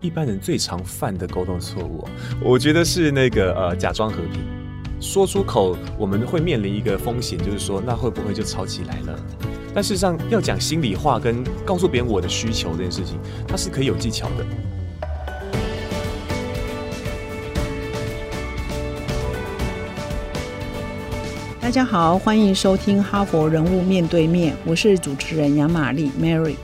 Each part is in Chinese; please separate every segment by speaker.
Speaker 1: 一般人最常犯的沟通错误，我觉得是那个呃假装和平，说出口我们会面临一个风险，就是说那会不会就吵起来了？但事实上要讲心里话跟告诉别人我的需求这件事情，它是可以有技巧的。
Speaker 2: 大家好，欢迎收听《哈佛人物面对面》，我是主持人杨玛丽 Mary。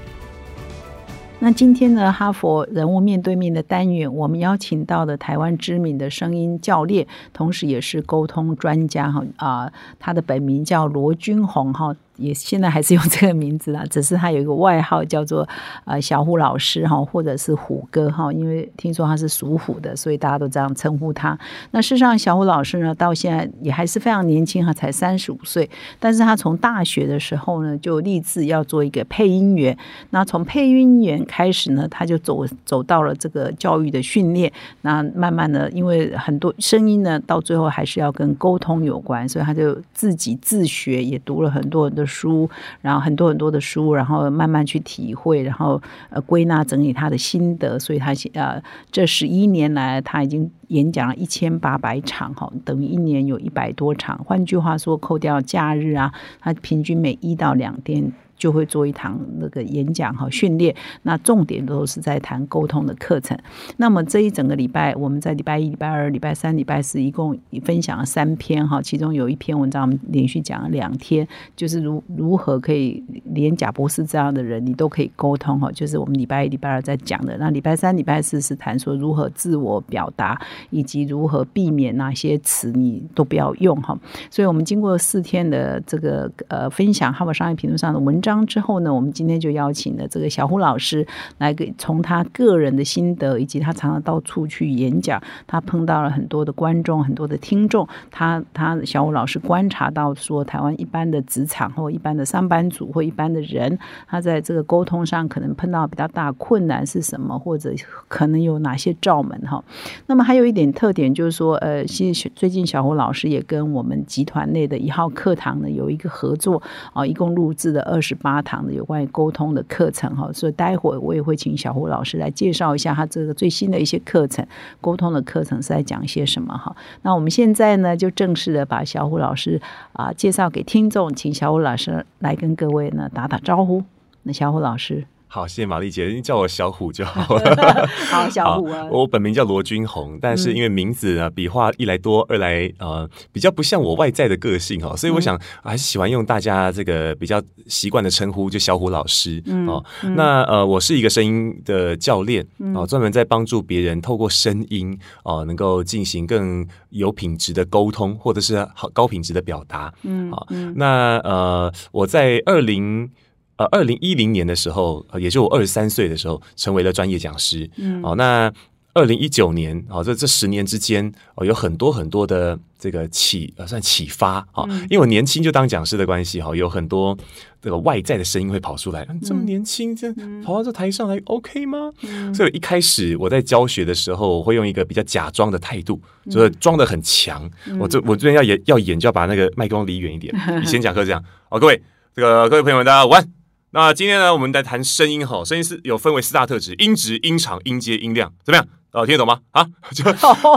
Speaker 2: 那今天呢，哈佛人物面对面的单元，我们邀请到的台湾知名的声音教练，同时也是沟通专家哈啊，他的本名叫罗君红哈。也现在还是用这个名字啦，只是他有一个外号叫做呃小虎老师哈，或者是虎哥哈，因为听说他是属虎的，所以大家都这样称呼他。那事实上，小虎老师呢，到现在也还是非常年轻哈，才三十五岁。但是他从大学的时候呢，就立志要做一个配音员。那从配音员开始呢，他就走走到了这个教育的训练。那慢慢的，因为很多声音呢，到最后还是要跟沟通有关，所以他就自己自学，也读了很多很多。书，然后很多很多的书，然后慢慢去体会，然后呃归纳整理他的心得，所以他呃这十一年来他已经演讲了一千八百场哈，等于一年有一百多场。换句话说，扣掉假日啊，他平均每一到两天。就会做一堂那个演讲和训练，那重点都是在谈沟通的课程。那么这一整个礼拜，我们在礼拜一、礼拜二、礼拜三、礼拜四，一共分享了三篇哈，其中有一篇文章我们连续讲了两天，就是如如何可以连贾博士这样的人你都可以沟通哈，就是我们礼拜一、礼拜二在讲的。那礼拜三、礼拜四是谈说如何自我表达，以及如何避免哪些词你都不要用哈。所以我们经过四天的这个呃分享，哈佛商业评论上的文。章之后呢，我们今天就邀请了这个小胡老师来给从他个人的心得，以及他常常到处去演讲，他碰到了很多的观众、很多的听众，他他小胡老师观察到说，台湾一般的职场或一般的上班族或一般的人，他在这个沟通上可能碰到比较大困难是什么，或者可能有哪些罩门哈。那么还有一点特点就是说，呃，其实最近小胡老师也跟我们集团内的一号课堂呢有一个合作啊，一共录制了二十。八堂的有关于沟通的课程哈，所以待会我也会请小胡老师来介绍一下他这个最新的一些课程，沟通的课程是在讲些什么哈。那我们现在呢，就正式的把小胡老师啊介绍给听众，请小胡老师来跟各位呢打打招呼。那小胡老师。
Speaker 1: 好，谢谢玛丽姐，你叫我小虎就好了。
Speaker 2: 好，小虎啊，
Speaker 1: 我本名叫罗君红，但是因为名字啊，笔画一来多，二来呃比较不像我外在的个性哦，所以我想还是喜欢用大家这个比较习惯的称呼，就小虎老师哦。那呃，我是一个声音的教练哦，专门在帮助别人透过声音哦，能够进行更有品质的沟通，或者是好高品质的表达。嗯，好，那呃，我在二零。呃，二零一零年的时候，也就我二十三岁的时候，成为了专业讲师。嗯，哦，那二零一九年，哦，这这十年之间，哦，有很多很多的这个启，呃，算启发啊。因为我年轻就当讲师的关系，哈，有很多这个外在的声音会跑出来。这么年轻，这跑到这台上来，OK 吗？所以一开始我在教学的时候，我会用一个比较假装的态度，就是装的很强。我这我这边要演要演，就要把那个麦克风离远一点。以前讲课这样。好，各位，这个各位朋友们，大家晚。那今天呢，我们来谈声音哈。声音是有分为四大特质：音质、音长、音阶、音量，怎么样？哦，听得懂吗？啊，就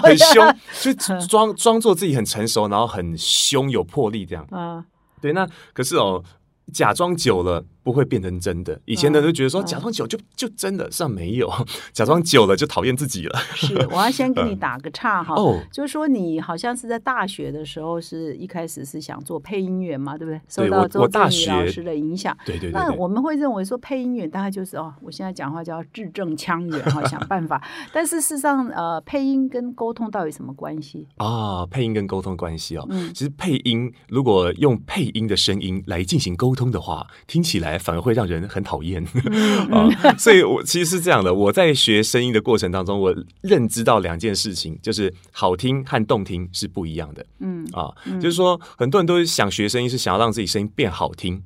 Speaker 1: 很凶，就装装作自己很成熟，然后很凶有魄力这样。啊，对，那可是哦。假装久了不会变成真的。以前的人都觉得说假装久就就真的，实际上没有。假装久了就讨厌自己了。
Speaker 2: 是，我要先给你打个岔哈。哦，就是说你好像是在大学的时候，是一开始是想做配音员嘛，对不对？受到周正宇老师的影响。
Speaker 1: 对对对。
Speaker 2: 那我们会认为说配音员大概就是哦，我现在讲话叫字正腔圆哈，想办法。但是事实上，呃，配音跟沟通到底什么关系
Speaker 1: 啊？配音跟沟通关系哦，嗯，其实配音如果用配音的声音来进行沟通的话。听起来反而会让人很讨厌啊！所以，我其实是这样的。我在学声音的过程当中，我认知到两件事情，就是好听和动听是不一样的。嗯啊，就是说，很多人都想学声音，是想要让自己声音变好听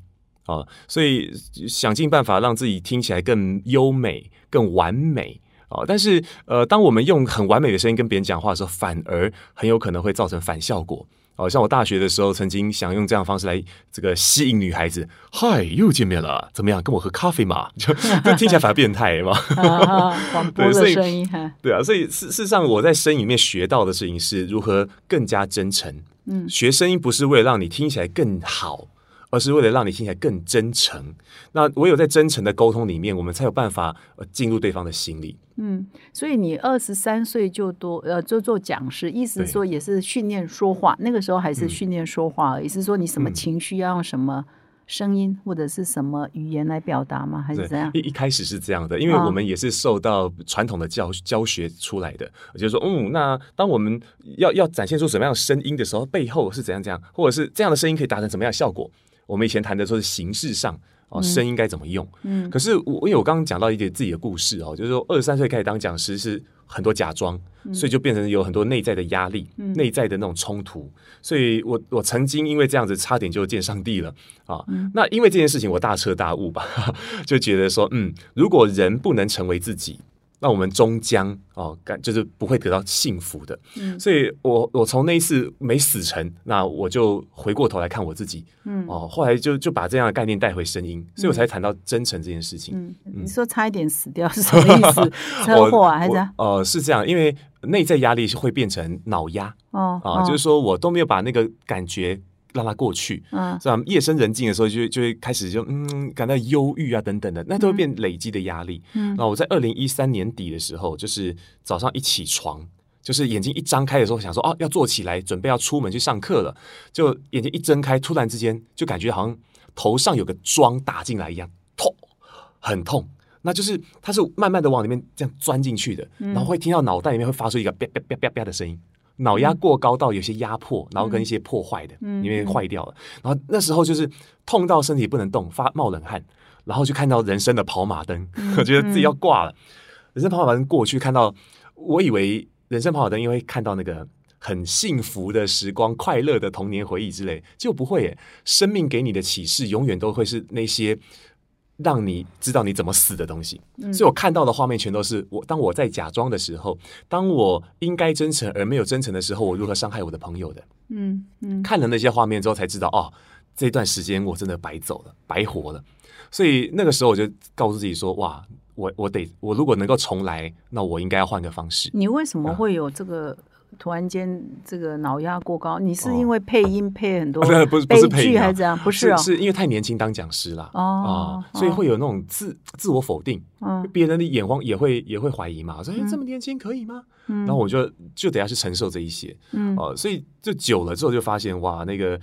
Speaker 1: 啊，所以想尽办法让自己听起来更优美、更完美啊。但是，呃，当我们用很完美的声音跟别人讲话的时候，反而很有可能会造成反效果。哦，像我大学的时候，曾经想用这样方式来这个吸引女孩子。嗨，又见面了，怎么样？跟我喝咖啡嘛？就就听起来反而变态嘛。
Speaker 2: 广播的声音，
Speaker 1: 对啊，所以事事实上，我在声音里面学到的事情是如何更加真诚。嗯，学声音不是为了让你听起来更好。而是为了让你听起来更真诚。那唯有在真诚的沟通里面，我们才有办法呃进入对方的心里。
Speaker 2: 嗯，所以你二十三岁就多呃就做讲师，意思说也是训练说话。那个时候还是训练说话，而已，是说你什么情绪要用什么声音或者是什么语言来表达吗？还是怎样？
Speaker 1: 一一开始是这样的，因为我们也是受到传统的教教学出来的，就是说，嗯，那当我们要要展现出什么样的声音的时候，背后是怎样怎样，或者是这样的声音可以达成什么样的效果？我们以前谈的说是形式上哦，声音该怎么用？嗯，可是我因为我刚刚讲到一点自己的故事哦，就是说二十三岁开始当讲师是很多假装，所以就变成有很多内在的压力，内在的那种冲突。所以我我曾经因为这样子差点就见上帝了啊。那因为这件事情我大彻大悟吧，就觉得说嗯，如果人不能成为自己。那我们终将哦，感就是不会得到幸福的。嗯，所以我我从那一次没死成，那我就回过头来看我自己。嗯，哦，后来就就把这样的概念带回声音，所以我才谈到真诚这件事情。
Speaker 2: 嗯，你说差一点死掉是什么意思？车祸还是？
Speaker 1: 呃，是这样，因为内在压力是会变成脑压。哦，啊，就是说我都没有把那个感觉。让它过去，嗯，是吧？夜深人静的时候，就就会开始就嗯感到忧郁啊等等的，那都会变累积的压力。嗯，那我在二零一三年底的时候，就是早上一起床，就是眼睛一张开的时候，想说哦要坐起来，准备要出门去上课了，就眼睛一睁开，突然之间就感觉好像头上有个桩打进来一样，痛，很痛。那就是它是慢慢的往里面这样钻进去的，然后会听到脑袋里面会发出一个啪啪啪啪啪的声音。脑压过高到有些压迫，然后跟一些破坏的，因为坏掉了。然后那时候就是痛到身体不能动，发冒冷汗，然后就看到人生的跑马灯，我觉得自己要挂了。人生跑马灯过去，看到我以为人生跑马灯因为看到那个很幸福的时光、快乐的童年回忆之类，就不会。生命给你的启示永远都会是那些。让你知道你怎么死的东西，所以我看到的画面全都是我当我在假装的时候，当我应该真诚而没有真诚的时候，我如何伤害我的朋友的。嗯嗯，看了那些画面之后才知道，哦，这段时间我真的白走了，白活了。所以那个时候我就告诉自己说，哇，我我得我如果能够重来，那我应该要换个方式。
Speaker 2: 你为什么会有这个？突然间，这个脑压过高，你是因为配音配很多
Speaker 1: 不是不是配
Speaker 2: 音还是怎样？不是，
Speaker 1: 是因为太年轻当讲师了哦，所以会有那种自自我否定，嗯，别人的眼光也会也会怀疑嘛，说哎这么年轻可以吗？然后我就就得要去承受这一些，嗯。哦，所以就久了之后就发现哇，那个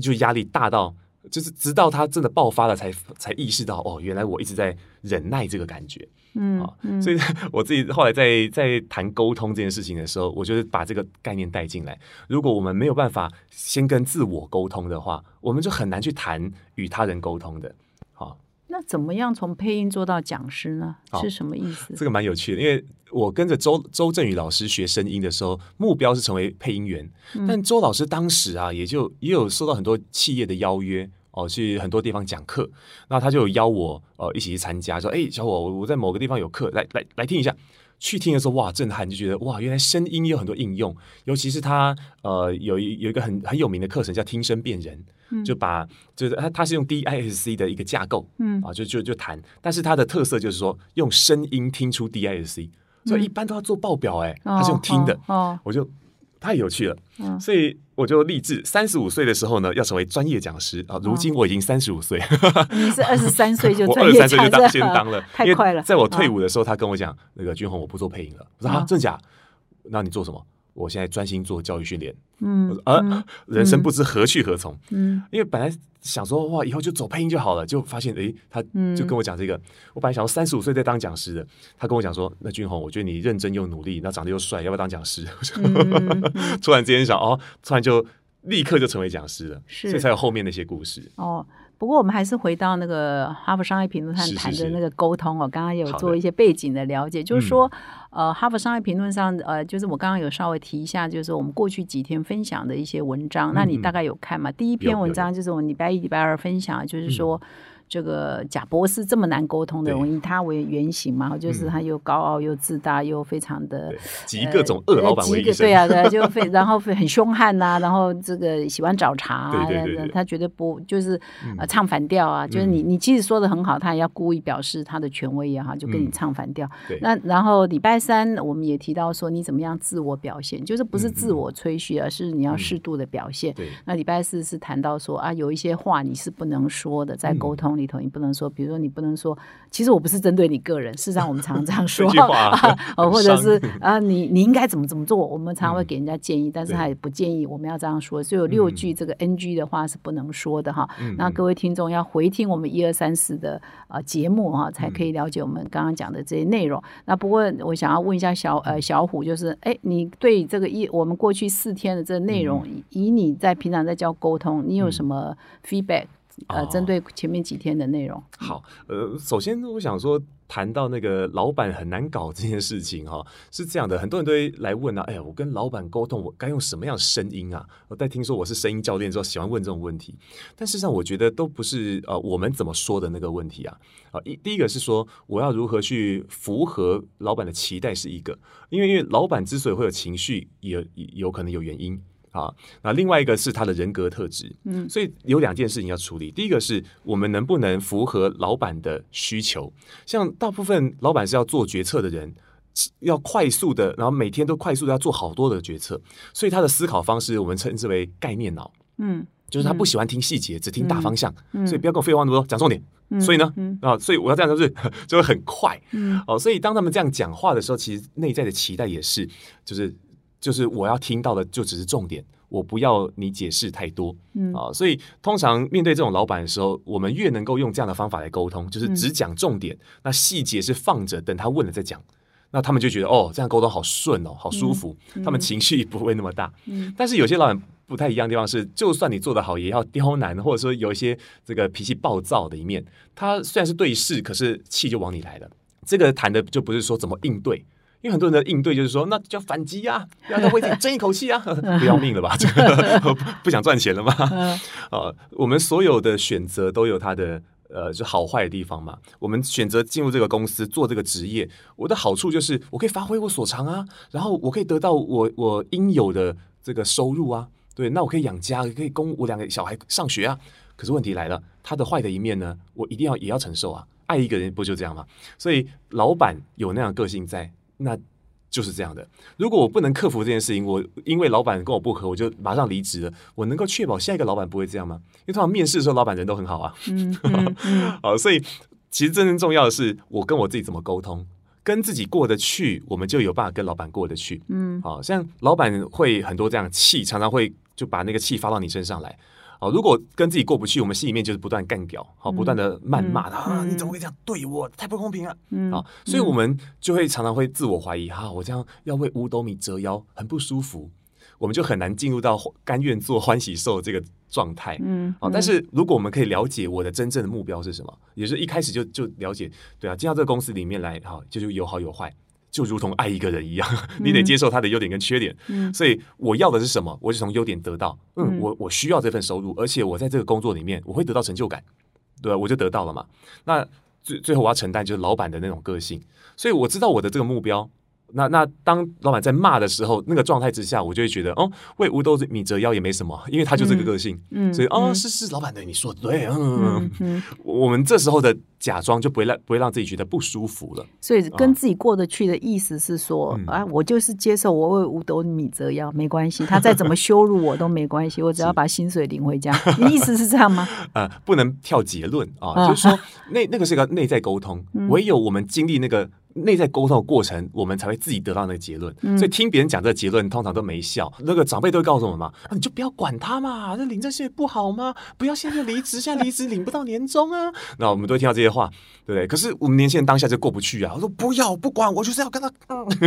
Speaker 1: 就压力大到。就是直到他真的爆发了，才才意识到哦，原来我一直在忍耐这个感觉，嗯啊，所以 我自己后来在在谈沟通这件事情的时候，我就是把这个概念带进来。如果我们没有办法先跟自我沟通的话，我们就很难去谈与他人沟通的。好，
Speaker 2: 那怎么样从配音做到讲师呢？是什么意思？
Speaker 1: 这个蛮有趣的，因为我跟着周周振宇老师学声音的时候，目标是成为配音员，但周老师当时啊，也就也有受到很多企业的邀约。哦，去很多地方讲课，那他就邀我呃一起去参加，说：“哎，小伙，我在某个地方有课，来来来听一下。”去听的时候，哇，震撼，就觉得哇，原来声音有很多应用，尤其是他呃有一有一个很很有名的课程叫听声辨人，就把就是他他是用 DISC 的一个架构，嗯。啊，就就就谈，但是它的特色就是说用声音听出 DISC，所以一般都要做报表，哎，他是用听的，哦，我就。太有趣了，所以我就立志，三十五岁的时候呢，要成为专业讲师啊。如今我已经三十五岁，
Speaker 2: 你是二十三岁就 专业讲师，
Speaker 1: 先当了，
Speaker 2: 太快了。
Speaker 1: 在我退伍的时候，他跟我讲，那个君宏，我不做配音了。我说啊，真假？那你做什么？我现在专心做教育训练，嗯，呃，人生不知何去何从，嗯，因为本来想说哇，以后就走配音就好了，就发现哎，他就跟我讲这个，我本来想说三十五岁再当讲师的，他跟我讲说，那俊宏，我觉得你认真又努力，那长得又帅，要不要当讲师？突然之间想哦，突然就立刻就成为讲师了，所以才有后面那些故事
Speaker 2: 哦。不过我们还是回到那个哈佛商业评论上谈的那个沟通哦，刚刚有做一些背景的了解，就是说，呃，哈佛商业评论上，呃，就是我刚刚有稍微提一下，就是我们过去几天分享的一些文章，那你大概有看吗？第一篇文章就是我们礼拜一、礼拜二分享，就是说这个贾博士这么难沟通的人，以他为原型嘛，就是他又高傲又自大又非常的
Speaker 1: 集各种恶老板为一
Speaker 2: 对啊，对，就非然后很凶悍呐，然后这个喜欢找茬啊，他绝对不就是呃唱反调啊，就是你你即使说的很好，他也要故意表示他的权威也好，就跟你唱反调。那然后礼拜三我们也提到说，你怎么样自我表现，就是不是自我吹嘘，而是你要适度的表现。那礼拜四是谈到说啊，有一些话你是不能说的，在沟通里头你不能说，比如说你不能说，其实我不是针对你个人，事实上我们常常这样说，哦，或者是啊，你你应该怎么怎么做，我们常常会给人家建议，但是他也不建议我们要这样说，所以有六句这个 NG 的话是不能说的哈。那各位听众要回听我们一二三四的呃节目哈，才可以了解我们刚刚讲的这些内容。那不过我想要问一下小呃小虎，就是哎，你对这个一我们过去四天的这个内容，以你在平常在教沟通，你有什么 feedback？呃，针对前面几天的内容。
Speaker 1: 好，呃，首先我想说，谈到那个老板很难搞这件事情哈，是这样的，很多人都会来问啊，哎呀，我跟老板沟通，我该用什么样的声音啊？我在听说我是声音教练之后，喜欢问这种问题。但事实上，我觉得都不是呃，我们怎么说的那个问题啊。啊，一第一个是说，我要如何去符合老板的期待是一个，因为因为老板之所以会有情绪，也有可能有原因。啊，那另外一个是他的人格特质，嗯，所以有两件事情要处理。第一个是我们能不能符合老板的需求？像大部分老板是要做决策的人，要快速的，然后每天都快速的要做好多的决策，所以他的思考方式我们称之为概念脑，嗯，就是他不喜欢听细节，只听大方向，嗯所以不要跟我废话那么多，讲重点。所以呢，啊，所以我要这样就是 就会很快，嗯哦，所以当他们这样讲话的时候，其实内在的期待也是，就是。就是我要听到的就只是重点，我不要你解释太多，嗯啊，所以通常面对这种老板的时候，我们越能够用这样的方法来沟通，就是只讲重点，那细节是放着等他问了再讲，那他们就觉得哦，这样沟通好顺哦，好舒服，他们情绪不会那么大。嗯，但是有些老板不太一样的地方是，就算你做得好，也要刁难，或者说有一些这个脾气暴躁的一面，他虽然是对视，可是气就往你来了。这个谈的就不是说怎么应对。因为很多人的应对就是说，那叫反击啊，让他为自己争一口气啊，不要命了吧？这 个不想赚钱了吗？啊，我们所有的选择都有它的呃，就好坏的地方嘛。我们选择进入这个公司做这个职业，我的好处就是我可以发挥我所长啊，然后我可以得到我我应有的这个收入啊。对，那我可以养家，可以供我两个小孩上学啊。可是问题来了，他的坏的一面呢，我一定要也要承受啊。爱一个人不就这样吗？所以老板有那样个性在。那就是这样的。如果我不能克服这件事情，我因为老板跟我不合，我就马上离职了。我能够确保下一个老板不会这样吗？因为通常面试的时候，老板人都很好啊。嗯，好，所以其实真正重要的是我跟我自己怎么沟通，跟自己过得去，我们就有办法跟老板过得去。嗯，好像老板会很多这样气，常常会就把那个气发到你身上来。哦，如果跟自己过不去，我们心里面就是不断干掉，好，不断的谩骂他啊！你怎么会这样对我？太不公平了！啊，所以我们就会常常会自我怀疑，哈，我这样要为五斗米折腰，很不舒服，我们就很难进入到甘愿做欢喜兽这个状态。嗯，啊，但是如果我们可以了解我的真正的目标是什么，也是一开始就就了解，对啊，进到这个公司里面来，哈，就是有好有坏。就如同爱一个人一样，你得接受他的优点跟缺点。嗯，所以我要的是什么？我就从优点得到。嗯，我我需要这份收入，而且我在这个工作里面我会得到成就感，对吧？我就得到了嘛。那最最后我要承担就是老板的那种个性，所以我知道我的这个目标。那那当老板在骂的时候，那个状态之下，我就会觉得哦，为五斗米折腰也没什么，因为他就这个个性，嗯，所以哦，是是，老板对你说的对，嗯嗯，我们这时候的假装就不会让不会让自己觉得不舒服了。
Speaker 2: 所以跟自己过得去的意思是说啊，我就是接受我为五斗米折腰没关系，他再怎么羞辱我都没关系，我只要把薪水领回家。你意思是这样吗？
Speaker 1: 呃，不能跳结论啊，就是说那那个是一个内在沟通，唯有我们经历那个。内在沟通的过程，我们才会自己得到那个结论。所以听别人讲这个结论，通常都没效。那个长辈都会告诉我们嘛：“啊你就不要管他嘛，那领这些不好吗？不要现在离职，现在离职领不到年终啊。”那我们都会听到这些话，对不对？可是我们年轻人当下就过不去啊！我说不要不管，我就是要跟他。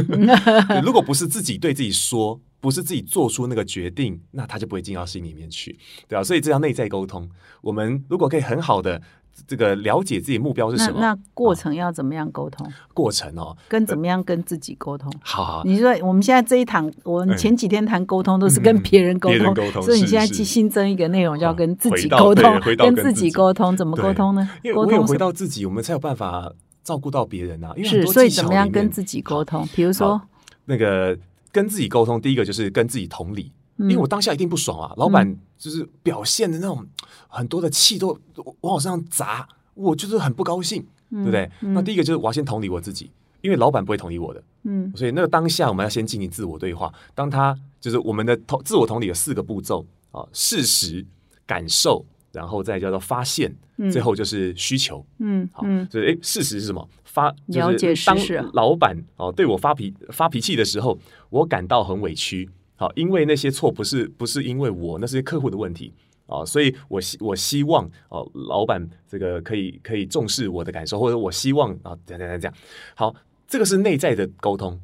Speaker 1: 如果不是自己对自己说，不是自己做出那个决定，那他就不会进到心里面去，对啊。所以这叫内在沟通。我们如果可以很好的。这个了解自己目标是什么。
Speaker 2: 那过程要怎么样沟通？
Speaker 1: 过程哦，
Speaker 2: 跟怎么样跟自己沟通？
Speaker 1: 好好，
Speaker 2: 你说我们现在这一堂，我们前几天谈沟通都是跟别人沟通，所以你现在去新增一个内容，叫跟自己沟通，跟自己沟通，怎么沟通呢？沟通
Speaker 1: 回到自己，我们才有办法照顾到别人啊。
Speaker 2: 是，所以怎么样跟自己沟通？比如说
Speaker 1: 那个跟自己沟通，第一个就是跟自己同理。因为我当下一定不爽啊，老板就是表现的那种很多的气都往我身上砸，我就是很不高兴，对不对？那第一个就是我要先同理我自己，因为老板不会同理我的，嗯，所以那个当下我们要先进行自我对话。当他就是我们的同自我同理有四个步骤啊：事实、感受，然后再叫做发现，最后就是需求。嗯，好，所以诶，事实是什么？发就是当老板哦对我发脾发脾气的时候，我感到很委屈。好，因为那些错不是不是因为我，那是客户的问题啊，所以我希我希望哦，老板这个可以可以重视我的感受，或者我希望啊，这样这样这样。好，这个是内在的沟通，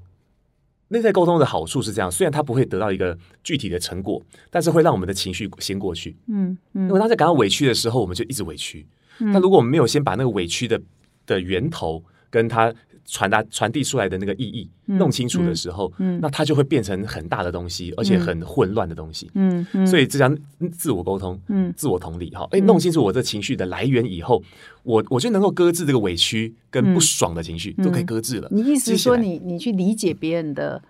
Speaker 1: 内在沟通的好处是这样，虽然他不会得到一个具体的成果，但是会让我们的情绪先过去。嗯嗯，因为当在感到委屈的时候，我们就一直委屈。那如果我们没有先把那个委屈的的源头跟他。传达传递出来的那个意义弄清楚的时候，那它就会变成很大的东西，而且很混乱的东西。嗯嗯，所以这叫自我沟通，嗯，自我同理。哈，哎，弄清楚我这情绪的来源以后，我我就能够搁置这个委屈跟不爽的情绪，都可以搁置了。
Speaker 2: 你意思说，你你去理解别人的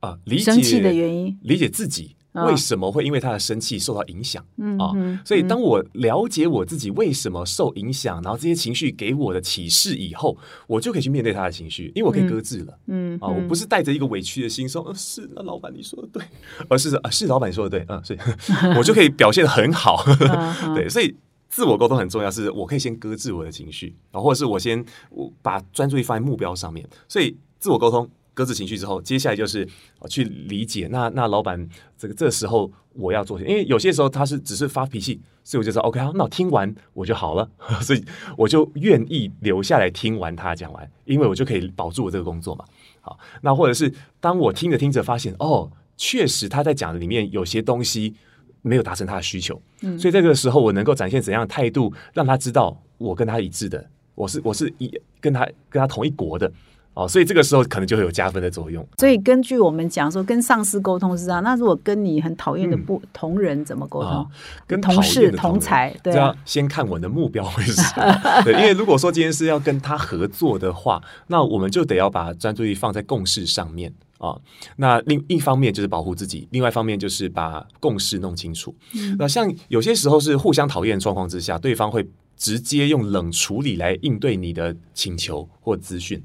Speaker 1: 啊，理解
Speaker 2: 生气的原因，
Speaker 1: 理解自己。为什么会因为他的生气受到影响啊？所以当我了解我自己为什么受影响，然后这些情绪给我的启示以后，我就可以去面对他的情绪，因为我可以搁置了。嗯啊，我不是带着一个委屈的心说，呃，是那老板你说的对，而 是啊，是老板说的对，嗯，所以 我就可以表现的很好。对，所以自我沟通很重要，是我可以先搁置我的情绪啊，或者是我先我把专注力放在目标上面。所以自我沟通。搁置情绪之后，接下来就是去理解。那那老板，这个这时候我要做些？因为有些时候他是只是发脾气，所以我就说 OK 好，那我听完我就好了，所以我就愿意留下来听完他讲完，因为我就可以保住我这个工作嘛。好，那或者是当我听着听着发现，哦，确实他在讲的里面有些东西没有达成他的需求，嗯，所以这个时候我能够展现怎样的态度，让他知道我跟他一致的，我是我是一跟他跟他同一国的。哦，所以这个时候可能就会有加分的作用。
Speaker 2: 所以根据我们讲说，跟上司沟通是这样。那如果跟你很讨厌的不同人怎么沟通？
Speaker 1: 跟
Speaker 2: 同事、同才，对，
Speaker 1: 要先看我的目标会是什么。对，因为如果说今天是要跟他合作的话，那我们就得要把专注力放在共事上面啊。那另一方面就是保护自己，另外一方面就是把共识弄清楚。那像有些时候是互相讨厌状况之下，对方会直接用冷处理来应对你的请求或资讯。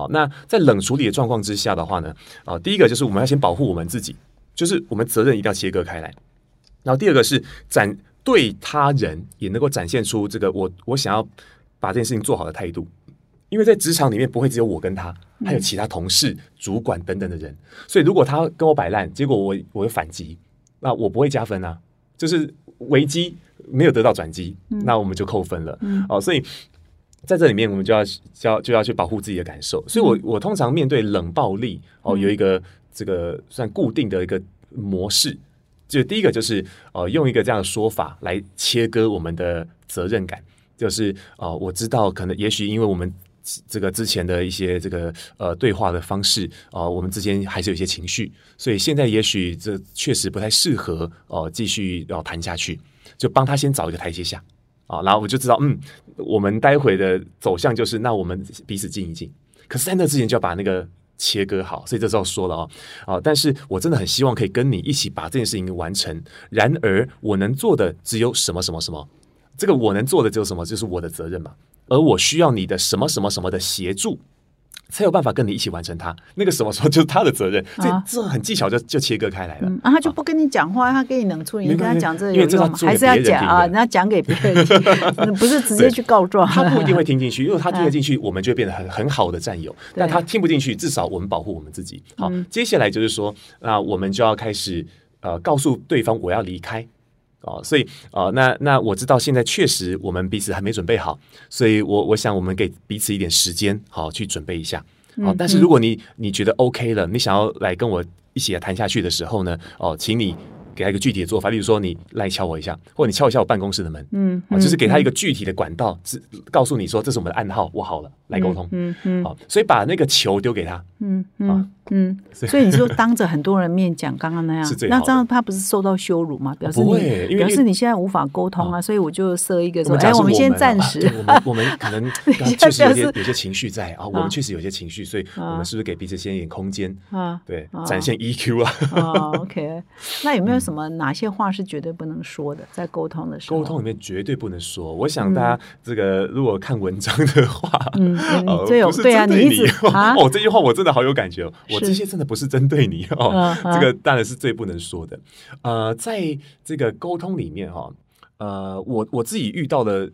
Speaker 1: 啊，那在冷处理的状况之下的话呢，啊，第一个就是我们要先保护我们自己，就是我们责任一定要切割开来。然后第二个是展对他人也能够展现出这个我我想要把这件事情做好的态度，因为在职场里面不会只有我跟他，还有其他同事、主管等等的人，所以如果他跟我摆烂，结果我我反击，那我不会加分啊，就是危机没有得到转机，那我们就扣分了。哦，所以。在这里面，我们就要就要就要去保护自己的感受，所以我我通常面对冷暴力哦，有一个这个算固定的一个模式，就第一个就是呃用一个这样的说法来切割我们的责任感，就是呃我知道可能也许因为我们这个之前的一些这个呃对话的方式啊，我们之间还是有一些情绪，所以现在也许这确实不太适合哦继续要谈下去，就帮他先找一个台阶下。啊，然后我就知道，嗯，我们待会的走向就是，那我们彼此静一静。可是，在那之前就要把那个切割好，所以这时候说了哦，啊，但是我真的很希望可以跟你一起把这件事情完成。然而，我能做的只有什么什么什么，这个我能做的只有什么，就是我的责任嘛。而我需要你的什么什么什么的协助。才有办法跟你一起完成它。那个什么时候就是他的责任，这这很技巧就就切割开来了。
Speaker 2: 啊，他就不跟你讲话，他跟你冷处理，你跟他讲这有用吗？还是要讲啊？你要讲给别人 听，不是直接去告状。
Speaker 1: 他不一定会听进去，因为他听得 进去，我们就会变得很很好的战友。但他听不进去，至少我们保护我们自己。好，接下来就是说，那我们就要开始呃告诉对方我要离开。哦，所以啊，那那我知道现在确实我们彼此还没准备好，所以我我想我们给彼此一点时间，好去准备一下。哦，但是如果你你觉得 OK 了，你想要来跟我一起来谈下去的时候呢，哦，请你给他一个具体的做法，例如说你来敲我一下，或者你敲一下我办公室的门，
Speaker 2: 嗯
Speaker 1: 哦，就是给他一个具体的管道，是告诉你说这是我们的暗号，我好了，来沟通。
Speaker 2: 嗯嗯
Speaker 1: 好，所以把那个球丢给他，
Speaker 2: 嗯嗯嗯，所以你就当着很多人面讲刚刚那样 那这样他不是受到羞辱吗？表示
Speaker 1: 不
Speaker 2: 你
Speaker 1: 会
Speaker 2: 表示你现在无法沟通啊，所以我就设一个说，哎，
Speaker 1: 我们
Speaker 2: 先
Speaker 1: 啊
Speaker 2: 暂时。
Speaker 1: 对，我们我们可能 确实有些有些情绪在啊，我们确实有些情绪，所以我们是不是给彼此先一点空间？
Speaker 2: 啊。
Speaker 1: 对，展现 EQ 啊。
Speaker 2: 哦，OK，那有没有什么哪些话是绝对不能说的，在沟通的时候？
Speaker 1: 沟通里面绝对不能说。我想大家这个如果看文章的话，
Speaker 2: 嗯，你
Speaker 1: 呃
Speaker 2: 最有
Speaker 1: 不是
Speaker 2: 对啊，你一直 啊，
Speaker 1: 哦，这句话我真的好有感觉哦。我这些真的不是针对你哦这个当然是最不能说的。呃，在这个沟通里面哈，呃，我我自己遇到的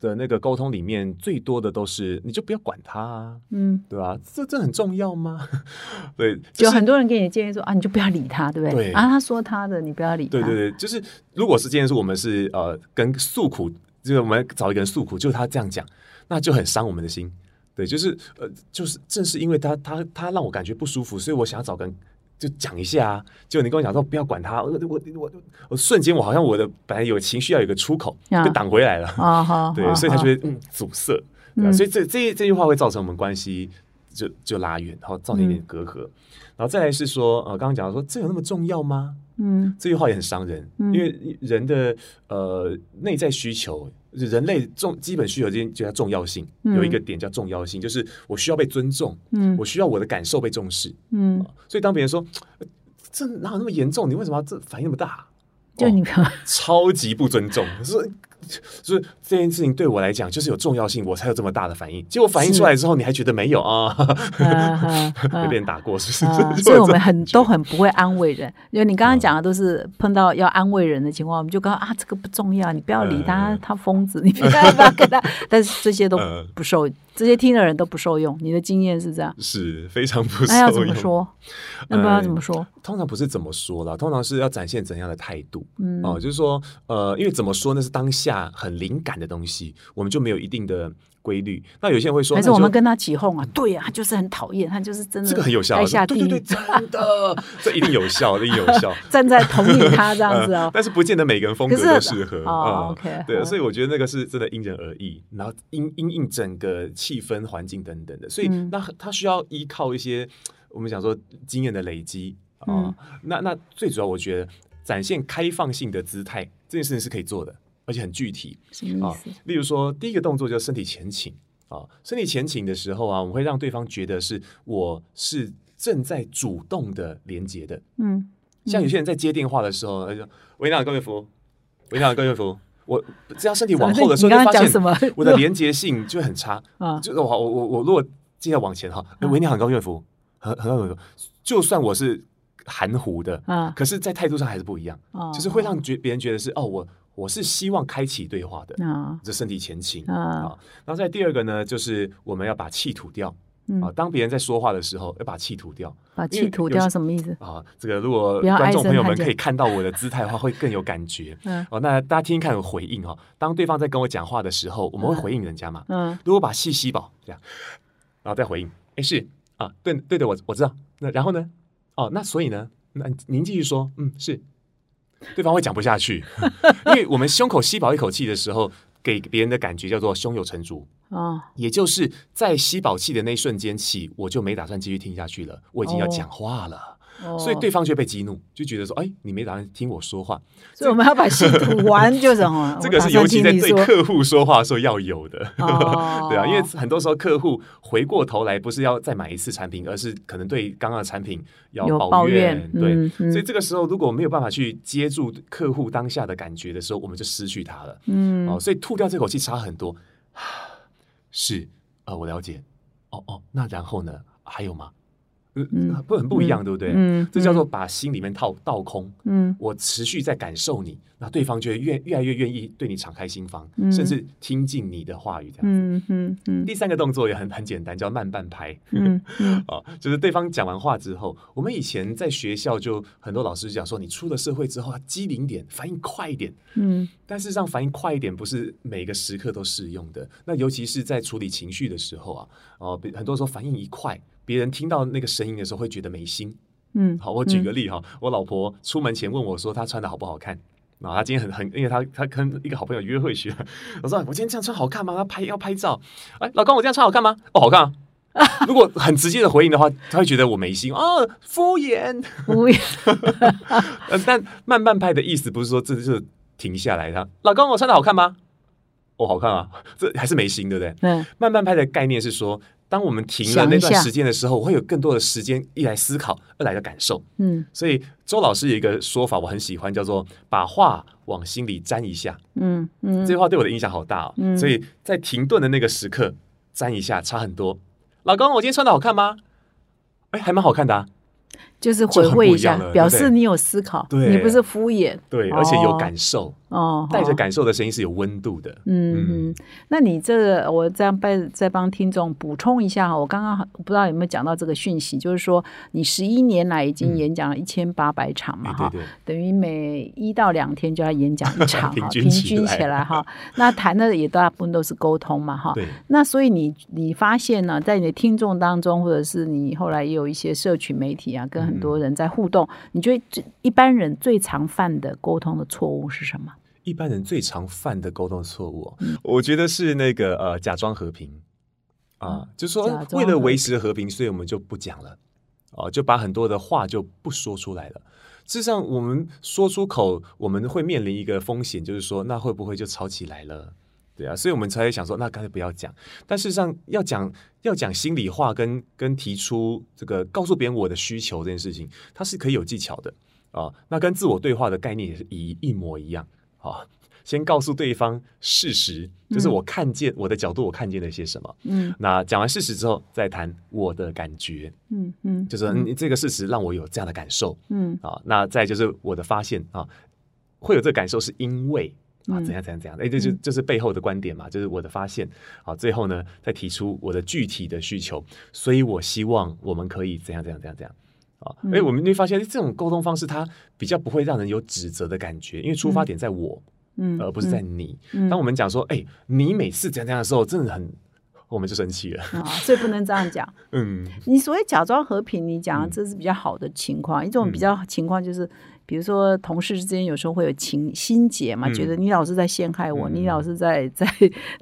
Speaker 1: 的那个沟通里面，最多的都是你就不要管他啊，
Speaker 2: 嗯，
Speaker 1: 对吧？这这很重要吗？对，
Speaker 2: 就是很多人给你建议说啊，你就不要理他，对不对？
Speaker 1: 对
Speaker 2: 啊，他说他的，你不要理他。
Speaker 1: 对对对，就是如果是这件事，我们是呃跟诉苦，就是我们找一个人诉苦，就是他这样讲，那就很伤我们的心。对，就是呃，就是正是因为他他他让我感觉不舒服，所以我想要找个人就讲一下啊。结果你跟我讲说不要管他，我我我我瞬间我好像我的本来有情绪要有个出口，
Speaker 2: 啊
Speaker 1: 被挡回来了。对，所以他觉得嗯阻塞，对吧
Speaker 2: 嗯
Speaker 1: 所以这这这句话会造成我们关系就就拉远，然后造成一
Speaker 2: 嗯
Speaker 1: 点隔阂。然后再来是说，呃，刚刚讲到说这有那么重要吗？
Speaker 2: 嗯
Speaker 1: 这句话也很伤人，
Speaker 2: 嗯
Speaker 1: 因为人的呃内在需求，人类重基本需求之间就叫重要性，
Speaker 2: 嗯
Speaker 1: 有一个点叫重要性，就是我需要被尊重，
Speaker 2: 嗯
Speaker 1: 我需要我的感受被重视。
Speaker 2: 嗯，
Speaker 1: 所以当别人说呃这哪有那么严重，你为什么要这反应那么大？哦
Speaker 2: 就你看，
Speaker 1: 超级不尊重，是 就是这件事情对我来讲就是有重要性，我才有这么大的反应。结果反应出来之后，你还觉得没有啊？
Speaker 2: 啊
Speaker 1: 被别人打过是不是？
Speaker 2: 所以我们很都很不会安慰人，因为你刚刚讲的都是碰到要安慰人的情况，我们就刚啊，这个不重要，你不要理他，
Speaker 1: 嗯
Speaker 2: 他疯子，你不要不要跟他，但是这些都
Speaker 1: 嗯
Speaker 2: 不受，这些听的人都不受用。你的经验是这样，
Speaker 1: 是非常不受
Speaker 2: 那要怎么？说？那不知道
Speaker 1: 嗯
Speaker 2: 怎么说？
Speaker 1: 通常不是怎么说了，通常是要展现怎样的态度。
Speaker 2: 嗯
Speaker 1: 哦，就是说，呃，因为怎么说那是当下很灵感的东西，我们就没有一定的规律。那有些人会说，
Speaker 2: 还是我们跟他起哄啊？对啊，他就是很讨厌，他就是真的
Speaker 1: 这个很有效
Speaker 2: 该，下
Speaker 1: 对对对，真的，这一定有效，一定有效。
Speaker 2: 站在同意他 这样子
Speaker 1: 呃
Speaker 2: 哦。
Speaker 1: 但是不见得每个人风格都适合
Speaker 2: 哦
Speaker 1: 嗯
Speaker 2: OK，
Speaker 1: 对，所以我觉得那个是真的因人而异，然后因因应整个气氛、环境等等的，所以
Speaker 2: 嗯
Speaker 1: 那他需要依靠一些我们讲说经验的累积啊、
Speaker 2: 嗯
Speaker 1: 那那最主要，我觉得展现开放性的姿态这件事情是可以做的，而且很具体啊。例如说，第一个动作就是身体前倾啊，身体前倾的时候啊，我们会让对方觉得是我是正在主动的连接的。
Speaker 2: 嗯，
Speaker 1: 像有些人在接电话的时候，他就“喂，你好，各位服务，喂，你好，各位服务”，我只要身体往后的时候，
Speaker 2: 你
Speaker 1: 发现？我的连接性就很差。
Speaker 2: 啊，
Speaker 1: 就是我我我我如果接下往前哈，
Speaker 2: 嗯
Speaker 1: 喂，你好，高岳服，很很很，就算我是含糊的，
Speaker 2: 啊
Speaker 1: 可是，在态度上还是不一样，
Speaker 2: 哦
Speaker 1: 就是会让觉别人觉得是哦，我我是希望开启对话的，
Speaker 2: 啊
Speaker 1: 这身体前倾
Speaker 2: 啊
Speaker 1: 啊。然后再第二个呢，就是我们要把气吐掉
Speaker 2: 嗯
Speaker 1: 啊。当别人在说话的时候，要把气吐掉
Speaker 2: 把气吐掉什么意思？
Speaker 1: 啊。这个如果观众朋友们可以看到我的姿态的话，会更有感觉。
Speaker 2: 嗯
Speaker 1: 哦，那大家听听看有回应哈。当对方在跟我讲话的时候，我们会回应人家嘛？
Speaker 2: 嗯
Speaker 1: 如果把气吸饱，这样，然后再回应，哎，是啊，对对的，我我知道。那然后呢？哦，那所以呢？那您继续说，嗯，是。对方会讲不下去，因为我们胸口吸饱一口气的时候，给别人的感觉叫做胸有成竹，
Speaker 2: 哦。
Speaker 1: 也就是在吸饱气的那一瞬间起，我就没打算继续听下去了，我已经要
Speaker 2: 哦。
Speaker 1: 讲话了。
Speaker 2: 哦，
Speaker 1: 所以对方就会被激怒，就觉得说：“哎，你没打算听我说话。
Speaker 2: 所以我们要把心吐完，就是哦，
Speaker 1: 这个是尤其在对客户说话的时候要有的，
Speaker 2: 哦
Speaker 1: 对啊，因为很多时候客户回过头来不是要再买一次产品，而是可能对刚刚的产品要
Speaker 2: 有
Speaker 1: 抱
Speaker 2: 抱怨
Speaker 1: 对，
Speaker 2: 嗯嗯
Speaker 1: 所以这个时候如果没有办法去接住客户当下的感觉的时候，我们就失去他了。
Speaker 2: 嗯
Speaker 1: 哦，所以吐掉这口气差很多。是，呃，我了解。哦哦，那然后呢？还有吗？呃
Speaker 2: 嗯
Speaker 1: 不很不一样，对不对？
Speaker 2: 嗯
Speaker 1: 这叫做把心里面套倒空。
Speaker 2: 嗯
Speaker 1: 我持续在感受你，那对方就会越越来越愿意对你敞开心房，
Speaker 2: 嗯
Speaker 1: 甚至听进你的话语这样子。
Speaker 2: 嗯嗯嗯
Speaker 1: 第三个动作也很很简单，叫慢半拍。
Speaker 2: 嗯嗯
Speaker 1: 啊，就是对方讲完话之后，我们以前在学校就很多老师讲说，你出了社会之后，机灵点，反应快一点。
Speaker 2: 嗯
Speaker 1: 但事实上，反应快一点不是每个时刻都适用的。那尤其是在处理情绪的时候啊，哦、比很多时候反应一快，别人听到那个声音的时候会觉得没心
Speaker 2: 嗯，
Speaker 1: 好，我举个例哈，我老婆出门前问我说她穿的好不好看。啊，她今天很很，因为她她跟一个好朋友约会去，我说我今天这样穿好看吗？要拍要拍照。哎，老公，我这样穿好看吗？哦，好看啊。如果很直接的回应的话，他会觉得我没心哦，敷衍
Speaker 2: 敷衍。
Speaker 1: 但慢半拍的意思不是说这是停下来，他老公，我穿的好看吗？哦，好看啊，这还是没心，对不对？
Speaker 2: 嗯。
Speaker 1: 慢半拍的概念是说。当我们停了那段时间的时候，我会有更多的时间一来思考，二来的感受。
Speaker 2: 嗯，
Speaker 1: 所以周老师有一个说法，我很喜欢，叫做把话往心里粘一下。
Speaker 2: 嗯嗯，
Speaker 1: 这句话对我的影响好大哦。嗯，所以在停顿的那个时刻，粘一下差很多。老公，我今天穿的好看吗？哎，还蛮好看的啊。
Speaker 2: 就是回味一下，表示你有思考，你不是敷衍。
Speaker 1: 对，而且有感受。
Speaker 2: 哦，
Speaker 1: 带着感受的声音是有温度的。
Speaker 2: 嗯，那你这个我这样再再帮听众补充一下哈，我刚刚不知道有没有讲到这个讯息，就是说你十一年来已经演讲了一千八百场嘛哈，等于每一到两天就要演讲一场，
Speaker 1: 平
Speaker 2: 均
Speaker 1: 起
Speaker 2: 来哈。那谈的也大部分都是沟通嘛哈。
Speaker 1: 对。
Speaker 2: 那所以你你发现呢，在你的听众当中，或者是你后来也有一些社群媒体啊，跟很多人在互动，你觉得最一般人最常犯的沟通的错误是什么？
Speaker 1: 一般人最常犯的沟通错误，我觉得是那个呃，假装和平啊，就说为了维持和平，所以我们就不讲了，哦，就把很多的话就不说出来了。事实上，我们说出口，我们会面临一个风险，就是说，那会不会就吵起来了？对啊，所以我们才会想说，那干脆不要讲。但事实上，要讲要讲心里话，跟跟提出这个告诉别人我的需求这件事情，它是可以有技巧的啊。那跟自我对话的概念也是一一模一样。好，先告诉对方事实，就是我看见我的角度，我看见了些什么。
Speaker 2: 嗯，
Speaker 1: 那讲完事实之后，再谈我的感觉。
Speaker 2: 嗯嗯，
Speaker 1: 就是你这个事实让我有这样的感受。
Speaker 2: 嗯，
Speaker 1: 啊，那再就是我的发现啊，会有这个感受是因为啊怎样怎样怎样。哎，这就就是背后的观点嘛，就是我的发现。好，最后呢，再提出我的具体的需求。所以我希望我们可以怎样怎样怎样怎样。啊，哎，我们会发现这种沟通方式，它比较不会让人有指责的感觉，因为出发点在我，
Speaker 2: 嗯，
Speaker 1: 而不是在你。当我们讲说，哎，你每次讲这样的时候，真的很，我们就生气了。
Speaker 2: 啊，所以不能这样讲。
Speaker 1: 嗯，
Speaker 2: 你所谓假装和平，你讲这是比较好的情况，一种比较情况就是。比如说，同事之间有时候会有情心结嘛，觉得你老是在陷害我，你老是在 在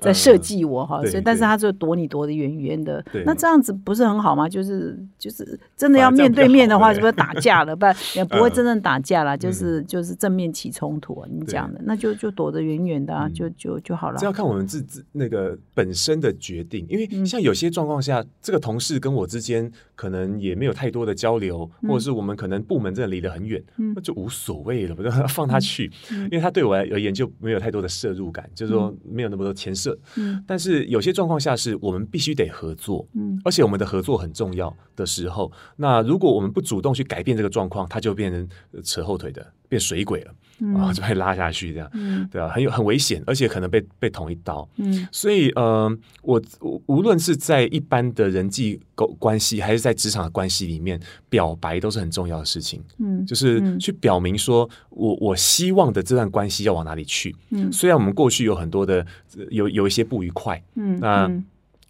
Speaker 2: 在设计我哈，所以但是他就躲你躲得远远的。那这样子不是很好吗？就是就是真的要面对面的话，是不是打架了？不 也不会真正打架了，就是就是正面起冲突。你讲的那就就躲得远远的啊，就就就好了。
Speaker 1: 这要看我们自自那个本身的决定，因为像有些状况下，这个同事跟我之间可能也没有太多的交流，或者是我们可能部门真的离得很远，那就。无所谓了，我 就放他去，因为他对我而言就没有太多的摄入感，就是说没有那么多牵涉。
Speaker 2: 嗯，
Speaker 1: 但是有些状况下是我们必须得合作，
Speaker 2: 嗯，
Speaker 1: 而且我们的合作很重要的时候，那如果我们不主动去改变这个状况，他就变成扯后腿的，变水鬼了。啊，就被拉下去，这样，对啊，很有很危险，而且可能被被捅一刀。
Speaker 2: 嗯，
Speaker 1: 所以呃，我无论是在一般的人际沟关系，还是在职场的关系里面，表白都是很重要的事情。
Speaker 2: 嗯，
Speaker 1: 就是去表明说我我希望的这段关系要往哪里去。
Speaker 2: 嗯，
Speaker 1: 虽然我们过去有很多的有有一些不愉快。
Speaker 2: 嗯，
Speaker 1: 那